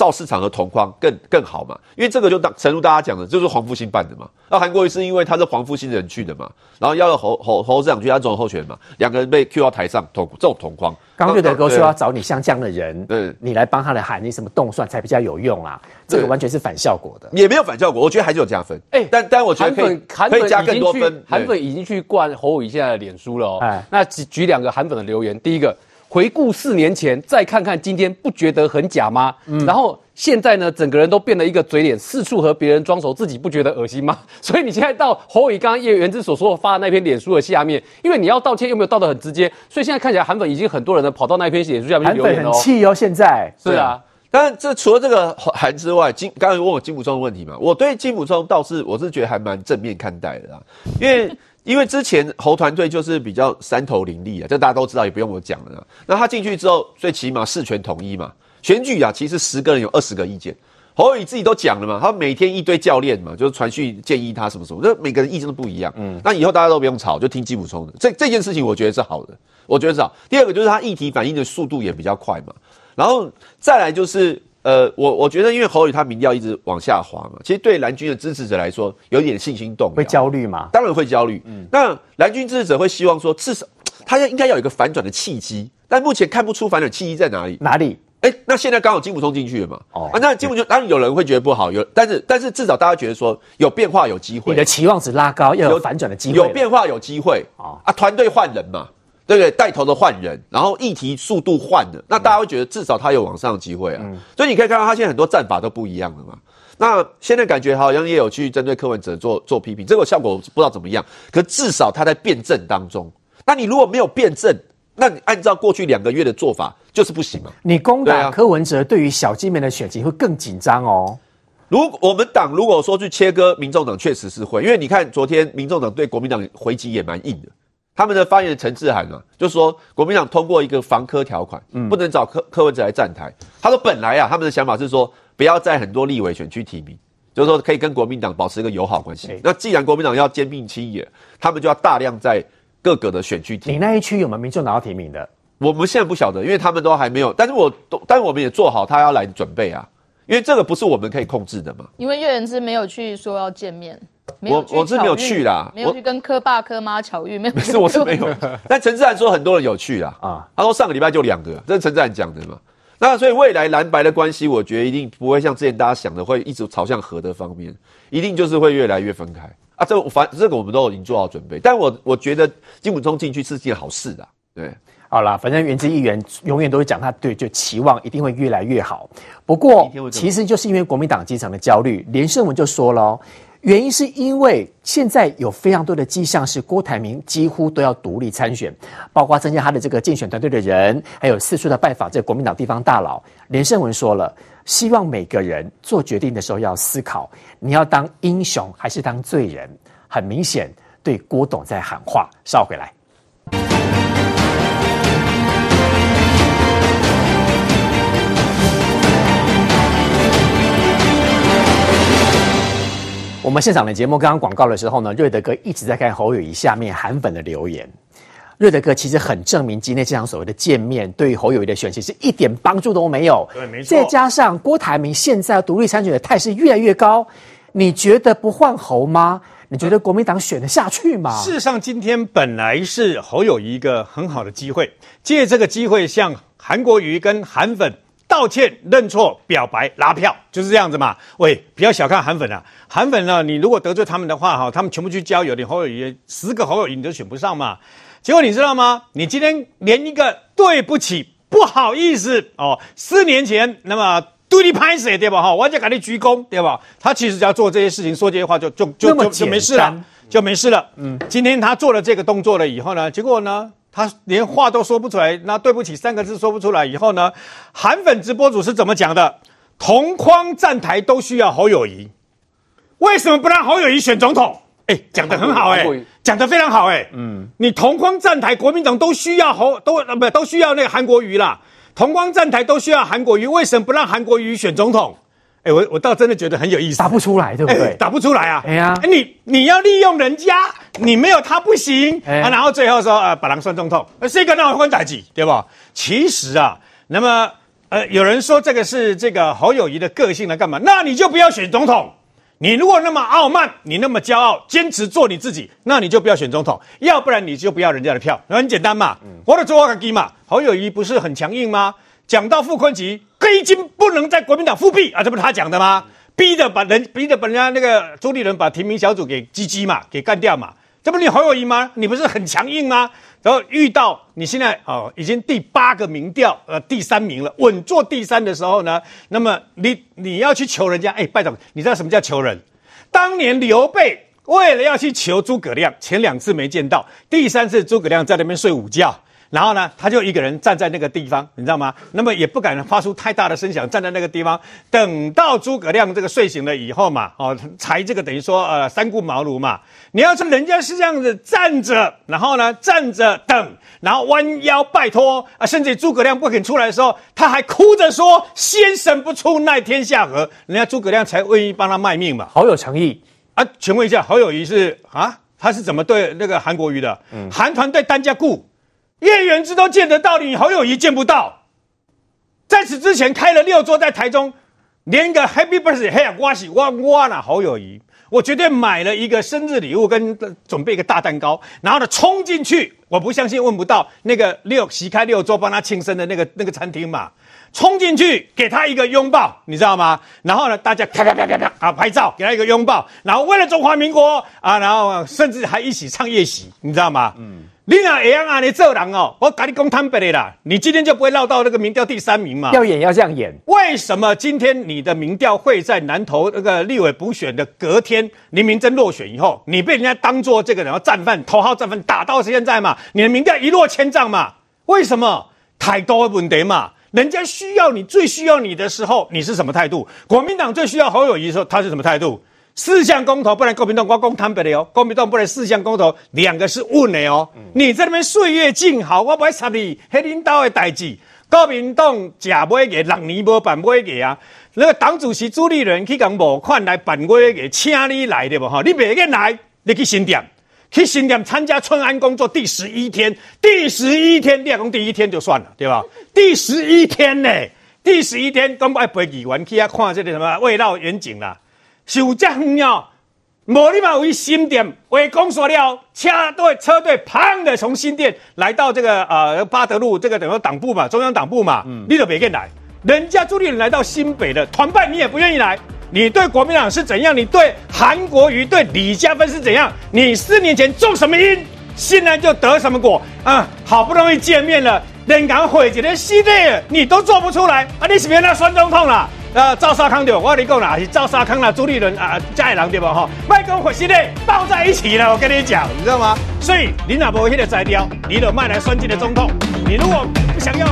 造市场的同框更更好嘛？因为这个就当诚如大家讲的，就是黄复兴办的嘛。那韩国瑜是因为他是黄复兴的人去的嘛，然后要了侯侯侯市长去他总统候选人嘛，两个人被 Q 到台上同这种同框。刚瑞德哥说要找你像这样的人，对，你来帮他来喊你什么动算才比较有用啊？这个完全是反效果的，也没有反效果，我觉得还是有加分。哎、欸，但但我觉得可以可以加更多分。韩粉已经去灌侯友宜现在的脸书了哦。哎，那举举两个韩粉的留言，第一个。回顾四年前，再看看今天，不觉得很假吗？嗯，然后现在呢，整个人都变了一个嘴脸，四处和别人装熟，自己不觉得恶心吗？所以你现在到侯友宜刚刚叶元之所说的发的那篇脸书的下面，因为你要道歉又没有道得很直接，所以现在看起来韩粉已经很多人呢跑到那篇脸书下面留言了。韩粉很气哦，现在是啊。当然，这除了这个韩之外，金刚才问我金溥聪的问题嘛，我对金溥聪倒是我是觉得还蛮正面看待的啦，因为。因为之前侯团队就是比较三头林立啊，这大家都知道，也不用我讲了。那他进去之后，最起码事权统一嘛。选举啊，其实十个人有二十个意见。侯友宜自己都讲了嘛，他每天一堆教练嘛，就是传讯建议他什么什么，那每个人意见都不一样。嗯，那以后大家都不用吵，就听金溥聪的。这这件事情我觉得是好的，我觉得是好。第二个就是他议题反应的速度也比较快嘛。然后再来就是。呃，我我觉得，因为侯宇他民调一直往下滑嘛，其实对蓝军的支持者来说，有一点信心动摇，会焦虑嘛？当然会焦虑。嗯，那蓝军支持者会希望说，至少他要应该要有一个反转的契机，但目前看不出反转契机在哪里。哪里？哎，那现在刚好金溥聪进去了嘛。哦，啊，那金溥聪当然有人会觉得不好，有，但是但是至少大家觉得说有变化，有机会。你的期望值拉高，要有反转的机会有。有变化，有机会。哦，啊，团队换人嘛。对不对？带头的换人，然后议题速度换的，那大家会觉得至少他有往上的机会啊。嗯、所以你可以看到他现在很多战法都不一样了嘛。那现在感觉好像也有去针对柯文哲做做批评，这个效果不知道怎么样。可至少他在辩证当中。那你如果没有辩证，那你按照过去两个月的做法就是不行嘛。你攻打柯文哲，对于小金门的选情会更紧张哦。如果我们党如果说去切割民众党，确实是会，因为你看昨天民众党对国民党回击也蛮硬的。他们的发言人陈志涵啊，就说国民党通过一个防科条款，嗯，不能找柯柯文哲来站台。他说本来啊，他们的想法是说不要在很多立委选区提名，就是说可以跟国民党保持一个友好关系。欸、那既然国民党要兼并亲野，他们就要大量在各个的选区提名。你那一区有没有民众党要提名的？我们现在不晓得，因为他们都还没有。但是我都，但是我们也做好他要来准备啊，因为这个不是我们可以控制的嘛。因为叶元之没有去说要见面。我我是没有去啦，没有去跟柯爸柯妈巧遇，没有。是我是没有，但陈志涵说很多人有去啦啊，他说上个礼拜就两个，这是陈志涵讲的嘛。那所以未来蓝白的关系，我觉得一定不会像之前大家想的会一直朝向和的方面，一定就是会越来越分开啊。这反这个我们都已经做好准备，但我我觉得金溥聪进去是件好事的，对。好啦，反正原之议员永远都会讲他对，就期望一定会越来越好。不过，其实就是因为国民党基层的焦虑，连胜文就说了，原因是因为现在有非常多的迹象是郭台铭几乎都要独立参选，包括增加他的这个竞选团队的人，还有四处的拜访这国民党地方大佬。连胜文说了，希望每个人做决定的时候要思考，你要当英雄还是当罪人？很明显，对郭董在喊话。稍回来。我们现场的节目刚刚广告的时候呢，瑞德哥一直在看侯友谊下面韩粉的留言。瑞德哥其实很证明，今天这场所谓的见面，对于侯友谊的选情是一点帮助都没有。对，没错。再加上郭台铭现在独立参选的态势越来越高，你觉得不换侯吗？你觉得国民党选得下去吗？事实上，今天本来是侯友谊一个很好的机会，借这个机会向韩国瑜跟韩粉。道歉、认错、表白、拉票，就是这样子嘛。喂，不要小看韩粉啊！韩粉呢，你如果得罪他们的话，哈，他们全部去交友，你侯友宜十个侯友宜你都选不上嘛。结果你知道吗？你今天连一个对不起、不好意思哦，四年前那么对你拍死对吧？哈，我就给你鞠躬对吧？他其实只要做这些事情、说这些话就，就就就就就没事了，就没事了。嗯，今天他做了这个动作了以后呢，结果呢？他连话都说不出来，那对不起三个字说不出来以后呢？韩粉直播主是怎么讲的？同框站台都需要侯友谊，为什么不让侯友谊选总统？哎，讲的很好哎，讲的非常好哎。嗯，你同框站台，国民党都需要侯都呃不都需要那个韩国瑜啦。同框站台都需要韩国瑜，为什么不让韩国瑜选总统？哎，我我倒真的觉得很有意思，打不出来，对不对？打不出来啊！哎呀，你你要利用人家，你没有他不行啊！然后最后说呃，把狼算总统，是一个闹婚大吉，对吧？其实啊，那么呃，有人说这个是这个侯友谊的个性来干嘛？那你就不要选总统。你如果那么傲慢，你那么骄傲，坚持做你自己，那你就不要选总统。要不然你就不要人家的票，很简单嘛。我的做我自己嘛。侯友谊不是很强硬吗？讲到傅昆萁。黑金不能在国民党复辟啊！这不是他讲的吗？逼着把人，逼着把人家那个朱立伦把提名小组给击击嘛，给干掉嘛。这不是你侯友宜吗？你不是很强硬吗？然后遇到你现在哦，已经第八个民调呃第三名了，稳坐第三的时候呢，那么你你要去求人家，哎，拜托，你知道什么叫求人？当年刘备为了要去求诸葛亮，前两次没见到，第三次诸葛亮在那边睡午觉。然后呢，他就一个人站在那个地方，你知道吗？那么也不敢发出太大的声响，站在那个地方，等到诸葛亮这个睡醒了以后嘛，哦，才这个等于说呃三顾茅庐嘛。你要说人家是这样子站着，然后呢站着等，然后弯腰拜托啊，甚至诸葛亮不肯出来的时候，他还哭着说：“先生不出，奈天下何？”人家诸葛亮才愿意帮他卖命嘛，好有诚意啊！请问一下，侯友谊是啊，他是怎么对那个韩国瑜的？嗯，韩团队单家顾。叶元之都见得到你，侯友谊见不到。在此之前开了六桌在台中，连个 Happy Birthday 嘿呀，哇西哇哇啦，侯友谊，我绝对买了一个生日礼物跟准备一个大蛋糕，然后呢冲进去，我不相信问不到那个六席开六桌帮他庆生的那个那个餐厅嘛，冲进去给他一个拥抱，你知道吗？然后呢大家啪啪啪啪啪啊拍照，给他一个拥抱，然后为了中华民国啊，然后甚至还一起唱夜袭，你知道吗？嗯。你那会样你做人哦，我跟你讲坦白的啦，你今天就不会落到那个民调第三名嘛？要演要这样演。为什么今天你的民调会在南投那个立委补选的隔天，林明真落选以后，你被人家当做这个人战犯、头号战犯打到现在嘛？你的民调一落千丈嘛？为什么？太多的问题嘛？人家需要你最需要你的时候，你是什么态度？国民党最需要侯友谊的时候，他是什么态度？四项公投不然，国民党我讲坦白的哦，国民党不然四项公投两个是稳的哦。你在那边岁月静好，我不会插你，黑领导的代志。国民党假买个六年无办买个啊，那个党主席朱立伦去讲募款来办买个，请你来的不哈？你别个来，你去新店，去新店参加春安工作第十一天，第十一天，你讲第一天就算了，对吧？第十一天呢，第十一天，讲爱陪议员去啊看这个什么未来远景啦。就这样哦，莫立马为新店为公所了，车队车队砰的从新店来到这个呃巴德路这个等于党部嘛，中央党部嘛，嗯，你都别跟来，人家朱立伦来到新北的团拜，你也不愿意来。你对国民党是怎样？你对韩国瑜、对李嘉芬是怎样？你四年前种什么因，现在就得什么果啊？好不容易见面了，连讲会一个系列你都做不出来啊？你是不是那孙总统啦？呃，赵少康对？我跟你讲啦，是赵少康啦，朱立伦啊，家里人对吧？哈，麦跟火系列抱在一起了，我跟你讲，你知道吗？所以你哪不会现在摘掉？你的麦来孙进的总统，你如果不想要。